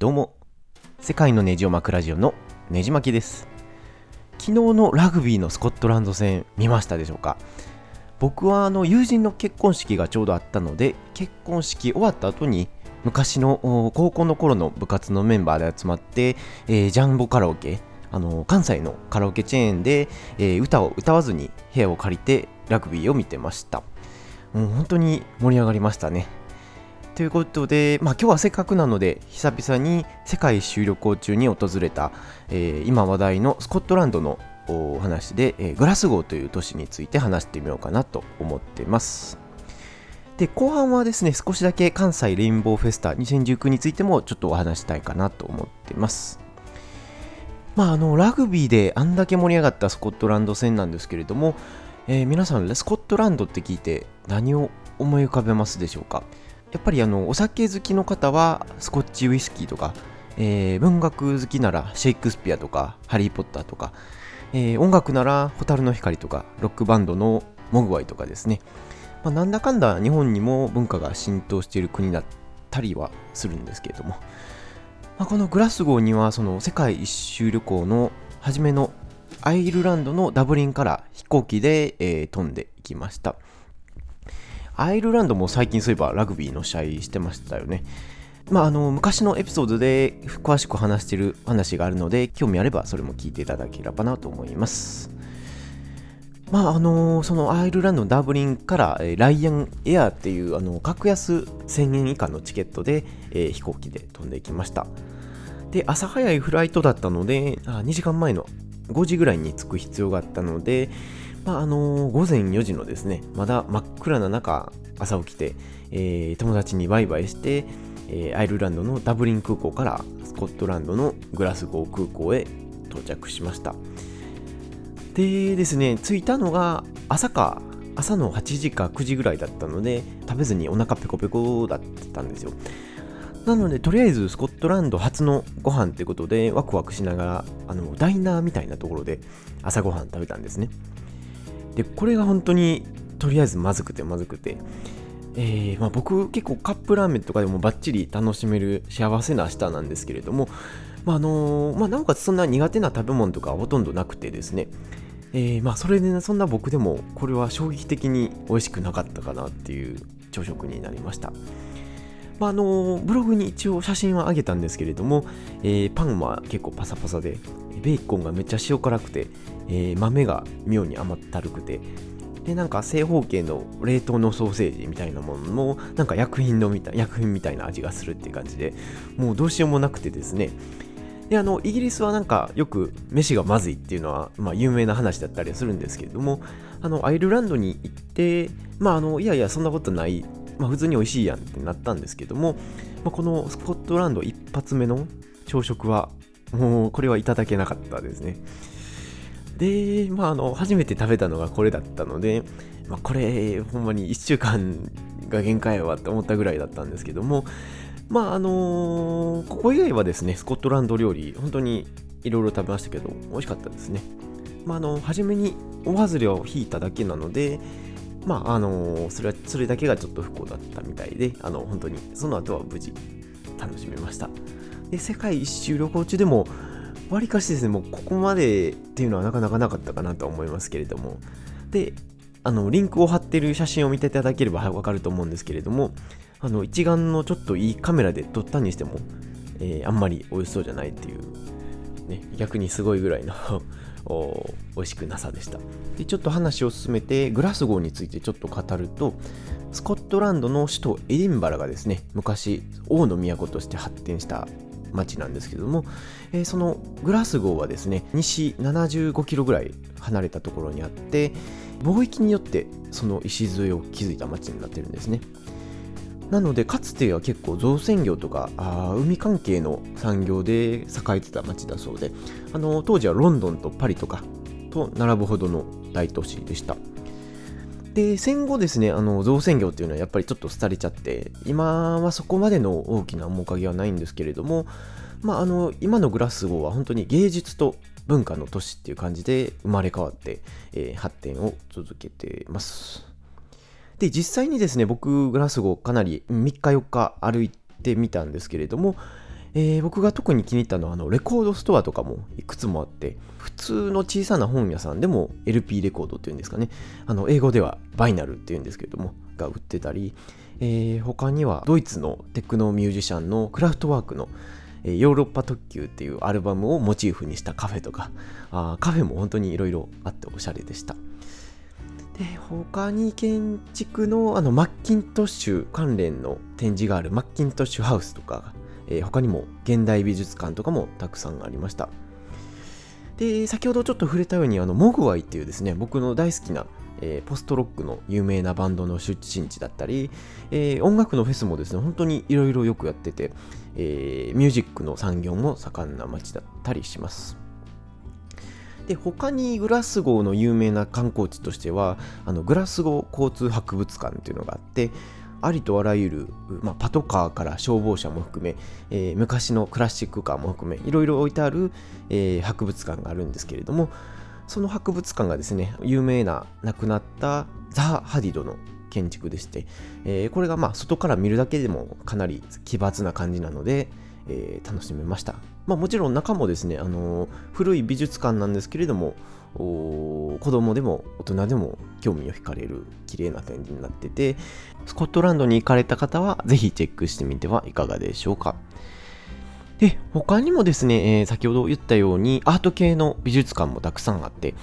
どうも。世界のネジを巻くラジオのネジ巻きです。昨日のラグビーのスコットランド戦見ましたでしょうか。僕はあの友人の結婚式がちょうどあったので結婚式終わった後に昔の高校の頃の部活のメンバーで集まって、えー、ジャンボカラオケあの関西のカラオケチェーンで、えー、歌を歌わずに部屋を借りてラグビーを見てました。もう本当に盛り上がりましたね。ということで、まあ、今日はせっかくなので久々に世界一周旅行中に訪れた、えー、今話題のスコットランドのお話で、えー、グラスゴーという都市について話してみようかなと思っています。で後半はですね少しだけ関西レインボーフェスタ2019についてもちょっとお話したいかなと思っています。まあ、あのラグビーであんだけ盛り上がったスコットランド戦なんですけれども、えー、皆さんスコットランドって聞いて何を思い浮かべますでしょうか？やっぱりあのお酒好きの方はスコッチウイスキーとか、えー、文学好きならシェイクスピアとかハリー・ポッターとか、えー、音楽なら蛍の光とかロックバンドのモグワイとかですね、まあ、なんだかんだ日本にも文化が浸透している国だったりはするんですけれども、まあ、このグラスゴーにはその世界一周旅行の初めのアイルランドのダブリンから飛行機で、えー、飛んでいきました。アイルランドも最近そういえばラグビーの試合してましたよね。まあ、あの昔のエピソードで詳しく話してる話があるので興味あればそれも聞いていただければなと思います。まああのそのアイルランドのダブリンからライアンエアっていうあの格安1000円以下のチケットで、え、飛行機で飛んでいきました。で朝早いフライトだったのであ2時間前の5時ぐらいに着く必要があったので、まあの、午前4時のですね、まだ真っ暗な中、朝起きて、えー、友達にバイバイして、えー、アイルランドのダブリン空港からスコットランドのグラスゴー空港へ到着しました。でですね、着いたのが朝か、朝の8時か9時ぐらいだったので、食べずにお腹ペコペコだったんですよ。なので、とりあえずスコットランド初のご飯ってことで、ワクワクしながら、あの、ダイナーみたいなところで朝ごはん食べたんですね。でこれが本当にとりあえずまずくてまずくて、えーまあ、僕結構カップラーメンとかでもバッチリ楽しめる幸せな明日なんですけれども、まああのー、まあ、なおかつそんな苦手な食べ物とかほとんどなくてですね、えー、まあそれで、ね、そんな僕でもこれは衝撃的に美味しくなかったかなっていう朝食になりました。まあ、あのブログに一応写真は上げたんですけれども、えー、パンは結構パサパサでベーコンがめっちゃ塩辛くて、えー、豆が妙に甘ったるくて、で、なんか正方形の冷凍のソーセージみたいなものも、なんか薬品のみたい、薬品みたいな味がするっていう感じで、もうどうしようもなくてですね、で、あの、イギリスはなんかよく飯がまずいっていうのは、まあ有名な話だったりするんですけれども、あの、アイルランドに行って、まああの、いやいや、そんなことない、まあ普通に美味しいやんってなったんですけども、まあ、このスコットランド一発目の朝食はもうこれはいただけなかったですね。で、まあ、あの、初めて食べたのがこれだったので、まあ、これ、ほんまに1週間が限界やわって思ったぐらいだったんですけども、まあ、あのー、ここ以外はですね、スコットランド料理、本当にいろいろ食べましたけど、美味しかったですね。まあ、あの、初めにお外れを引いただけなので、まあ、あの、それは、それだけがちょっと不幸だったみたいで、あの、本当に、その後は無事、楽しめました。で世界一周旅行中でもわりかしですねもうここまでっていうのはなかなかなかったかなと思いますけれどもであのリンクを貼ってる写真を見ていただければわかると思うんですけれどもあの一眼のちょっといいカメラで撮ったにしても、えー、あんまり美味しそうじゃないっていう、ね、逆にすごいぐらいの美味しくなさでした。でちょっと話を進めてグラスゴーについてちょっと語るとスコットランドの首都エディンバラがですね昔王の都として発展した町なんですけども、えー、そのグラスゴーはですね西75キロぐらい離れたところにあって貿易によってその礎を築いた町になってるんですね。なのでかつては結構造船業とかあ海関係の産業で栄えてた町だそうであの当時はロンドンとパリとかと並ぶほどの大都市でしたで戦後ですねあの造船業っていうのはやっぱりちょっと廃れちゃって今はそこまでの大きな面影はないんですけれども、まあ、あの今のグラスゴーは本当に芸術と文化の都市っていう感じで生まれ変わって、えー、発展を続けてます。で実際にですね僕グラスゴーかなり3日4日歩いてみたんですけれども、えー、僕が特に気に入ったのはあのレコードストアとかもいくつもあって普通の小さな本屋さんでも LP レコードっていうんですかね。あの英語ではバイナルっていうんですけれどもが売ってたり、えー、他にはドイツのテクノミュージシャンのクラフトワークのヨーロッパ特急っていうアルバムをモチーフにしたカフェとかあカフェも本当にいろいろあっておしゃれでした。で他に建築のあのマッキントッシュ関連の展示があるマッキントッシュハウスとか、えー、他にも現代美術館とかもたくさんありましたで先ほどちょっと触れたようにあのモグワイっていうですね僕の大好きなえー、ポストロックの有名なバンドの出身地だったり、えー、音楽のフェスもですね、本当にいろいろよくやってて、え、ミュージックの産業も盛んな街だったりします。で他にグラスゴーの有名な観光地としてはあのグラスゴー交通博物館っていうのがあってありとあらゆる、まあ、パトカーから消防車も含め、えー、昔のクラシックカーも含めいろいろ置いてある、えー、博物館があるんですけれどもその博物館がですね有名な亡くなったザ・ハディドの建築でして、えー、これがまあ外から見るだけでもかなり奇抜な感じなので、えー、楽しめました。まあ、もちろん中もですね、あのー、古い美術館なんですけれども、子供でも大人でも興味を惹かれる綺麗な展示になってて、スコットランドに行かれた方はぜひチェックしてみてはいかがでしょうか。で、他にもですね、えー、先ほど言ったようにアート系の美術館もたくさんあって、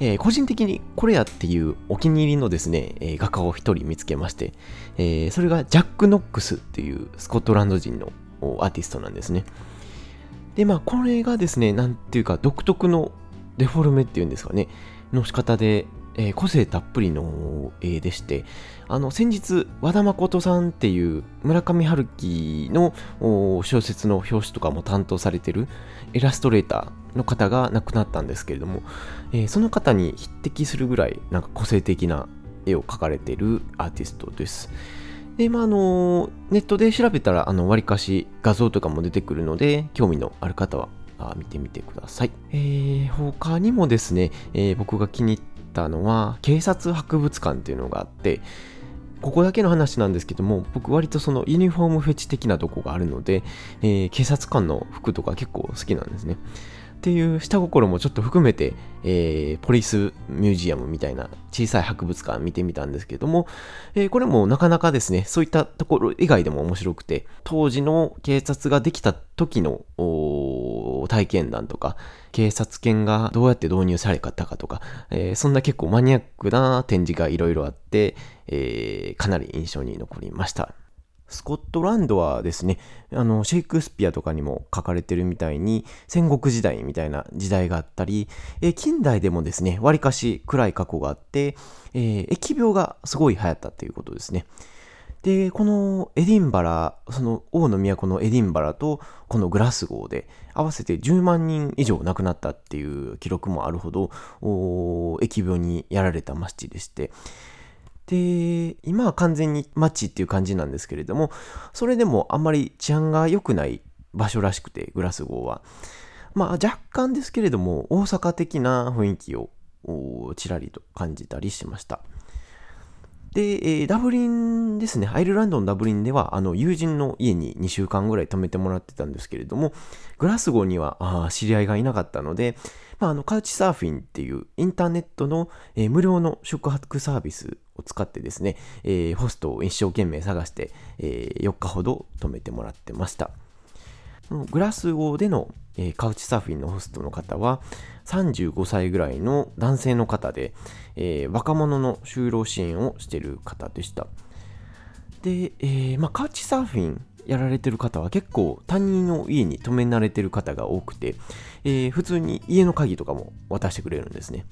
えー、個人的にこれやっていうお気に入りのですね、えー、画家を一人見つけまして、えー、それがジャック・ノックスっていうスコットランド人のアーティストなんですね。で、まあ、これがですね、なんていうか、独特のデフォルメっていうんですかね、の仕方で、えー、個性たっぷりの絵でして、あの、先日、和田誠さんっていう村上春樹の小説の表紙とかも担当されてるイラストレーターの方が亡くなったんですけれども、えー、その方に匹敵するぐらい、なんか個性的な絵を描かれてるアーティストです。で、まあ、あの、ネットで調べたら、あの、わりかし画像とかも出てくるので、興味のある方はあ見てみてください。えー、他にもですね、えー、僕が気に入ったのは、警察博物館っていうのがあって、ここだけの話なんですけども、僕割とそのユニフォームフェチ的なとこがあるので、えー、警察官の服とか結構好きなんですね。っていう下心もちょっと含めて、えー、ポリスミュージアムみたいな小さい博物館見てみたんですけども、えー、これもなかなかですね、そういったところ以外でも面白くて、当時の警察ができた時の体験談とか、警察犬がどうやって導入されたかとか、えー、そんな結構マニアックな展示がいろいろあって、えかなり印象に残りました。スコットランドはですね、あの、シェイクスピアとかにも書かれてるみたいに、戦国時代みたいな時代があったり、え近代でもですね、わりかし暗い過去があって、えー、疫病がすごい流行ったっていうことですね。で、このエディンバラ、その王の都のエディンバラとこのグラスゴーで合わせて10万人以上亡くなったっていう記録もあるほど、疫病にやられた町でして、で、今は完全に街っていう感じなんですけれども、それでもあんまり治安が良くない場所らしくて、グラスゴーは。まあ若干ですけれども、大阪的な雰囲気をちらりと感じたりしました。で、えー、ダブリンですね、アイルランドのダブリンでは、あの、友人の家に2週間ぐらい泊めてもらってたんですけれども、グラスゴーにはあ知り合いがいなかったので、まあ、あの、カウチサーフィンっていうインターネットの、えー、無料の宿泊サービスを使ってですね、えー、ホストを一生懸命探して、えー、4日ほど泊めてもらってました。グラスゴーでの、えー、カウチサーフィンのホストの方は35歳ぐらいの男性の方で、えー、若者の就労支援をしている方でした。で、えーまあ、カウチサーフィンやられてる方は結構他人の家に泊め慣れてる方が多くて、えー、普通に家の鍵とかも渡してくれるんですね。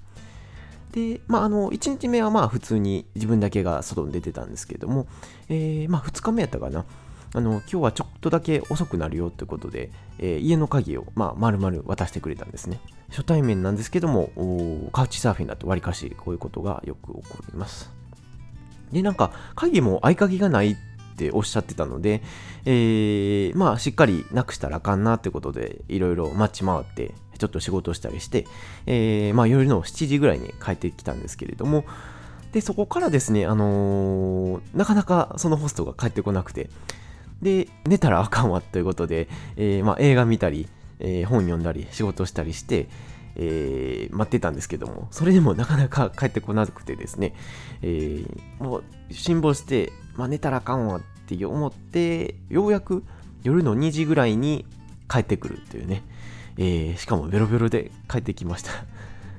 で、まあ、あの、1日目はまあ普通に自分だけが外に出てたんですけども、えー、まあ2日目やったかな。あの、今日はちょっとだけ遅くなるよってことで、えー、家の鍵を、まあ、丸々渡してくれたんですね。初対面なんですけども、カウチサーフィンだとわりかしこういうことがよく起こります。で、なんか、鍵も合鍵がないっっておっしゃってたので、えー、まあ、しっかりなくしたらあかんなってことで、いろいろ待ち回って、ちょっと仕事したりして、えー、まあ、夜の7時ぐらいに帰ってきたんですけれども、で、そこからですね、あのー、なかなかそのホストが帰ってこなくて、で、寝たらあかんわということで、えー、まあ、映画見たり、えー、本読んだり、仕事したりして、えー、待ってたんですけども、それでもなかなか帰ってこなくてですね、えー、もう辛抱して、まあ、寝たらあかんわって思って、ようやく夜の2時ぐらいに帰ってくるっていうね、えー、しかもベロベロで帰ってきました。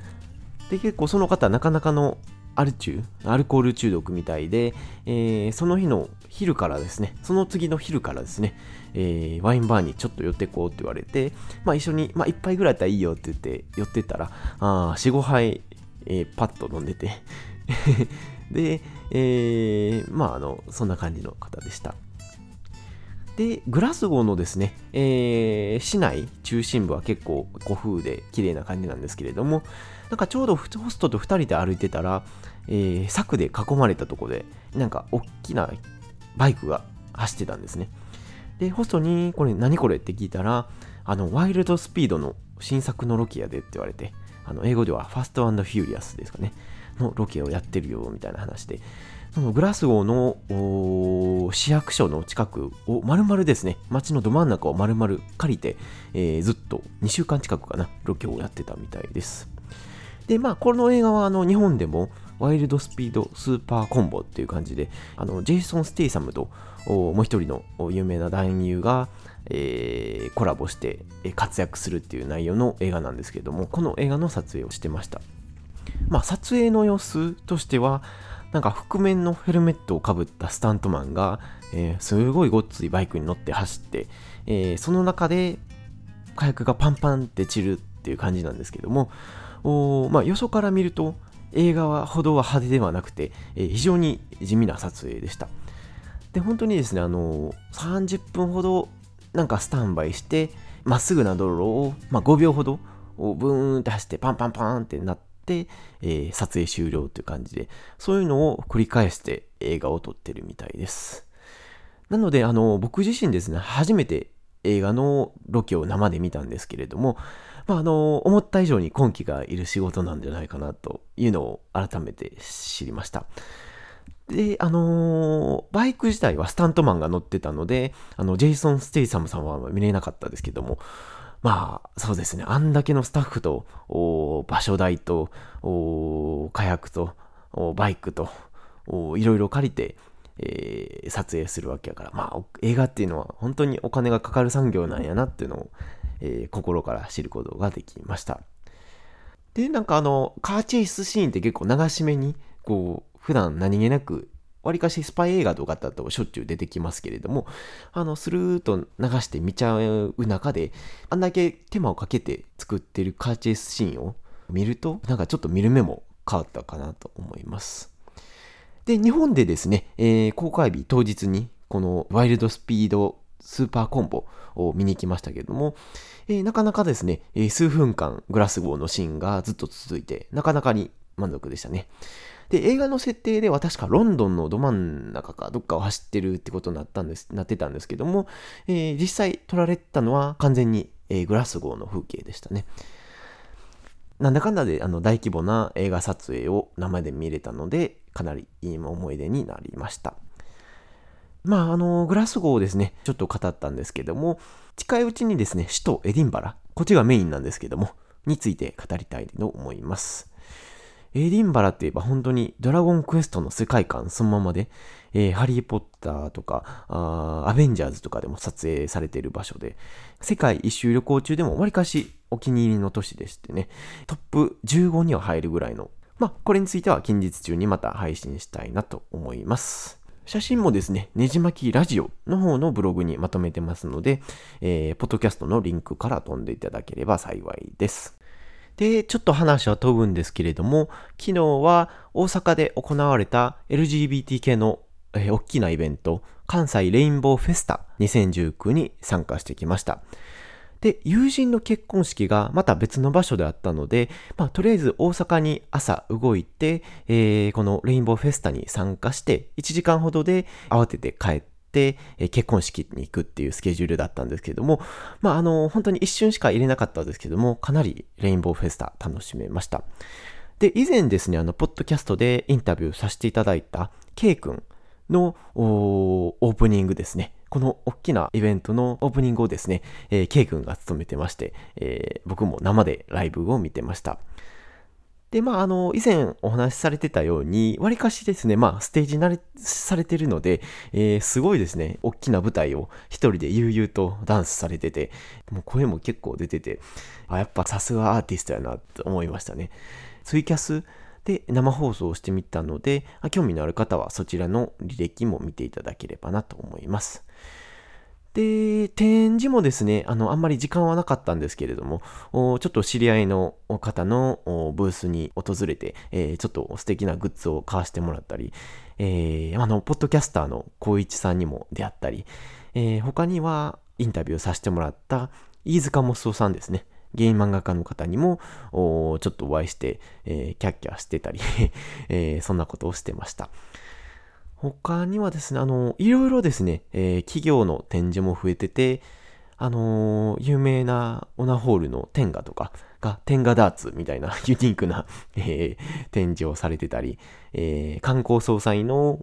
で、結構その方、なかなかのアル中、アルコール中毒みたいで、えー、その日の昼からですね、その次の昼からですね、えー、ワインバーにちょっと寄ってこうって言われて、まあ一緒に、まあ一杯ぐらいだったらいいよって言って寄ってったら、あ4、5杯、えー、パッと飲んでて。で、えー、まああの、そんな感じの方でした。で、グラスゴーのですね、えー、市内中心部は結構古風で綺麗な感じなんですけれども、なんかちょうどホストと2人で歩いてたら、えー、柵で囲まれたとこで、なんか大きなバイクが走ってたんですね。で、ホストに、これ何これって聞いたら、あの、ワイルドスピードの新作のロケやでって言われて、あの、英語では Fast Furious ですかね、のロケをやってるよ、みたいな話で、そのグラスゴーの市役所の近くを丸々ですね、街のど真ん中を丸々借りて、えー、ずっと2週間近くかな、ロケをやってたみたいです。で、まあ、この映画はあの日本でもワイルドスピードスーパーコンボっていう感じで、あのジェイソン・ステイサムともう一人の有名な男優が、えー、コラボして活躍するっていう内容の映画なんですけども、この映画の撮影をしてました。まあ、撮影の様子としては、なんか覆面のヘルメットをかぶったスタントマンが、えー、すごいごっついバイクに乗って走って、えー、その中で火薬がパンパンって散るっていう感じなんですけども、おまあ、よそから見ると映画はほどは派手ではなくて、えー、非常に地味な撮影でした。で、本当にですね、あのー、30分ほどなんかスタンバイして、まっすぐな道路を、まあ、5秒ほどブーンって走ってパンパンパンってなって、えー、撮影終了という感じで、そういうのを繰り返して映画を撮ってるみたいです。なので、あの、僕自身ですね、初めて映画のロケを生で見たんですけれども、まあ、あの、思った以上に根気がいる仕事なんじゃないかなというのを改めて知りました。で、あのー、バイク自体はスタントマンが乗ってたので、あの、ジェイソン・ステイサムさんは見れなかったですけども、まあ、そうですね、あんだけのスタッフと、場所代と、火薬と、バイクと、いろいろ借りて、えー、撮影するわけやから、まあ、映画っていうのは本当にお金がかかる産業なんやなっていうのを、えー、心から知ることができました。で、なんかあの、カーチェイスシーンって結構流し目に、こう、普段何気なく、わりかしスパイ映画とかだとしょっちゅう出てきますけれども、あの、スルーと流して見ちゃう中で、あんだけ手間をかけて作ってるカーチェイスシーンを見ると、なんかちょっと見る目も変わったかなと思います。で、日本でですね、えー、公開日当日に、このワイルドスピードスーパーコンボを見に行きましたけれども、えー、なかなかですね、えー、数分間グラスゴーのシーンがずっと続いて、なかなかに満足でしたね。で、映画の設定では確かロンドンのど真ん中かどっかを走ってるってことになったんです、なってたんですけども、えー、実際撮られたのは完全に、えー、グラスゴーの風景でしたね。なんだかんだであの大規模な映画撮影を生で見れたので、かなりいい思い出になりました。まあ、あの、グラスゴーをですね、ちょっと語ったんですけども、近いうちにですね、首都エディンバラ、こっちがメインなんですけども、について語りたいと思います。エディンバラって言えば本当にドラゴンクエストの世界観そのままで、えー、ハリーポッターとかあアベンジャーズとかでも撮影されている場所で、世界一周旅行中でもわりかしお気に入りの都市でしてね、トップ15には入るぐらいのまあ、これについては近日中にまた配信したいなと思います。写真もですね、ねじ巻きラジオの方のブログにまとめてますので、えー、ポッドキャストのリンクから飛んでいただければ幸いです。で、ちょっと話は飛ぶんですけれども、昨日は大阪で行われた LGBT 系の、えー、大きなイベント、関西レインボーフェスタ2019に参加してきました。で、友人の結婚式がまた別の場所であったので、まあ、とりあえず大阪に朝動いて、えー、このレインボーフェスタに参加して、1時間ほどで慌てて帰って、え結婚式に行くっていうスケジュールだったんですけども、まあ、あの、本当に一瞬しか入れなかったんですけども、かなりレインボーフェスタ楽しめました。で、以前ですね、あの、ポッドキャストでインタビューさせていただいた K 君のオープニングですね。この大きなイベントのオープニングをですね、えー、K 君が務めてまして、えー、僕も生でライブを見てました。で、まあ、あの、以前お話しされてたように、わりかしですね、まあ、ステージ慣れされてるので、えー、すごいですね、大きな舞台を一人で悠々とダンスされてて、もう声も結構出てて、あ、やっぱさすがアーティストやなと思いましたね。ツイキャスで生放送をしてみたので、興味のある方はそちらの履歴も見ていただければなと思います。で、展示もですね、あの、あんまり時間はなかったんですけれども、ちょっと知り合いの方のブースに訪れて、えー、ちょっと素敵なグッズを買わせてもらったり、えー、あの、ポッドキャスターの光一さんにも出会ったり、えー、他にはインタビューさせてもらった飯塚もすおさんですね。ゲイ漫画家の方にも、ちょっとお会いして、えー、キャッキャしてたり えー、そんなことをしてました。他にはですね、あの、いろいろですね、えー、企業の展示も増えてて、あのー、有名なオナホールのテンガとかが、テンガダーツみたいな ユニークな、えー、展示をされてたり、えー、観光総裁の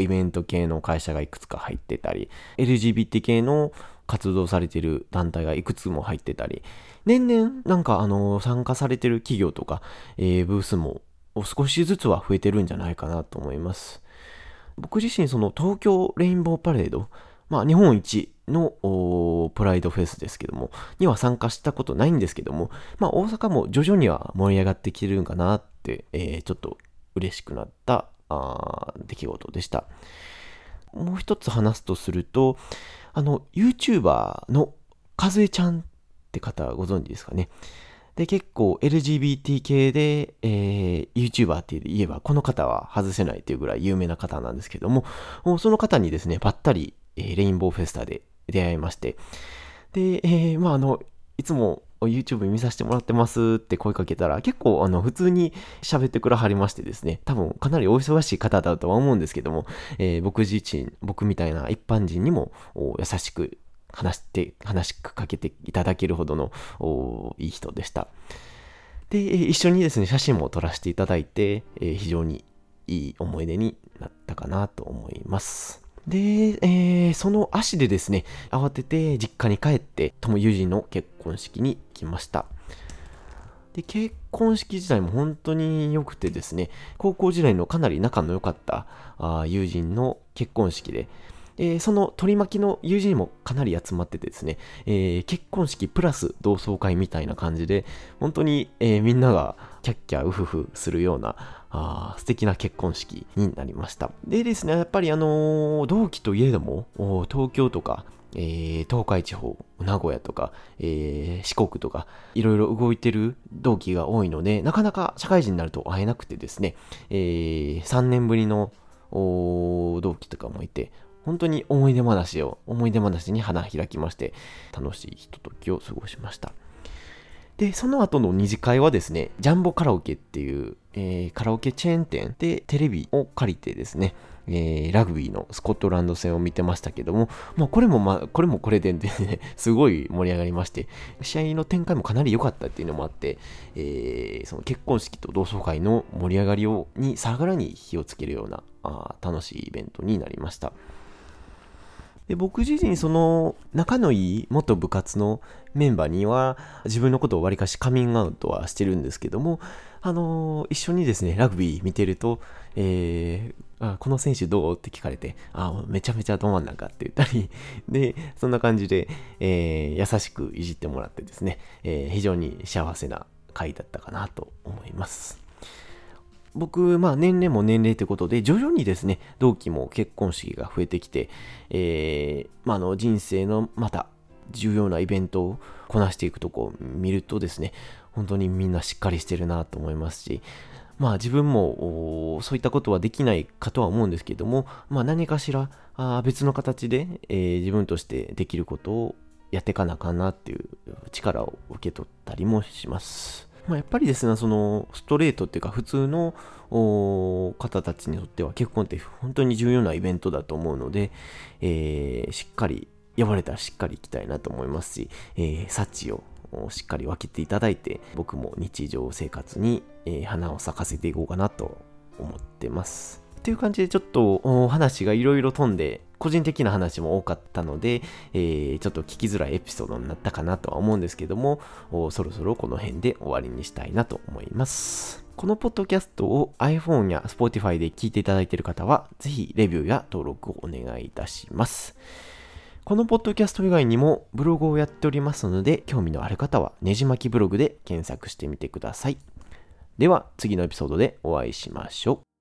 イベント系の会社がいくつか入ってたり、LGBT 系の活動されてる団体がいくつも入ってたり、年々なんかあの参加されてる企業とか、えー、ブースも少しずつは増えてるんじゃないかなと思います。僕自身その東京レインボーパレード、まあ日本一のプライドフェスですけども、には参加したことないんですけども、まあ大阪も徐々には盛り上がってきてるんかなって、えー、ちょっと嬉しくなったあ出来事でした。もう一つ話すとすると、あの、YouTuber のかずえちゃんって方ご存知ですかね。で、結構 LGBT 系で、えー、YouTuber って言えば、この方は外せないというぐらい有名な方なんですけども、もその方にですね、ばったり、えー、レインボーフェスタで出会いまして、で、えー、まあ、あの、いつも YouTube 見させてもらってますって声かけたら、結構あの普通に喋ってくらはりましてですね、多分かなりお忙しい方だとは思うんですけども、えー、僕自身、僕みたいな一般人にも優しく話して、話しかけていただけるほどのいい人でした。で、一緒にですね、写真も撮らせていただいて、えー、非常にいい思い出になったかなと思います。で、えー、その足でですね、慌てて実家に帰って、友友人の結婚式に来ました。で、結婚式自体も本当に良くてですね、高校時代のかなり仲の良かったあ友人の結婚式で、えー、その取り巻きの友人もかなり集まっててですね、えー、結婚式プラス同窓会みたいな感じで、本当に、えー、みんながキャッキャウフフするような、あ素敵な結婚式になりました。でですね、やっぱりあの同期といえども、東京とか、えー、東海地方、名古屋とか、えー、四国とか、いろいろ動いてる同期が多いので、なかなか社会人になると会えなくてですね、えー、3年ぶりの同期とかもいて、本当に思い出話を、思い出話に花開きまして、楽しいひとときを過ごしました。で、その後の二次会はですね、ジャンボカラオケっていう、えー、カラオケチェーン店でテレビを借りてですね、えー、ラグビーのスコットランド戦を見てましたけども、まあ、これもまあ、これもこれでね、すごい盛り上がりまして、試合の展開もかなり良かったっていうのもあって、えー、その結婚式と同窓会の盛り上がりをにさらに火をつけるようなあ楽しいイベントになりました。で僕自身その仲のいい元部活のメンバーには自分のことをわりかしカミングアウトはしてるんですけども、あの、一緒にですね、ラグビー見てると、えー、あこの選手どう？って聞かれて、あめちゃめちゃど真ん中って言ったり、で、そんな感じで、えー、優しくいじってもらってですね、え非常に幸せな回だったかなと思います。僕、まあ年齢も年齢ということで、徐々にですね、同期も結婚式が増えてきて、えー、まあの人生のまた重要なイベントをこなしていくとこを見るとですね、本当にみんなしっかりしてるなと思いますし、まあ自分もそういったことはできないかとは思うんですけども、まあ何かしらあ別の形で、えー、自分としてできることをやっていかなあかんなっていう力を受け取ったりもします。まあ、やっぱりですね、そのストレートっていうか普通の方たちにとっては結婚って本当に重要なイベントだと思うので、えー、しっかり、呼ばれたらしっかり行きたいなと思いますし、えー、幸をしっかり分けていただいて、僕も日常生活に、え、花を咲かせていこうかなと思ってます。っていう感じでちょっとお話がいろいろ飛んで個人的な話も多かったので、えー、ちょっと聞きづらいエピソードになったかなとは思うんですけどもそろそろこの辺で終わりにしたいなと思います。このポッドキャストを iPhone や Spotify で聞いていただいている方はぜひレビューや登録をお願いいたします。このポッドキャスト以外にもブログをやっておりますので興味のある方はねじまきブログで検索してみてください。では次のエピソードでお会いしましょう。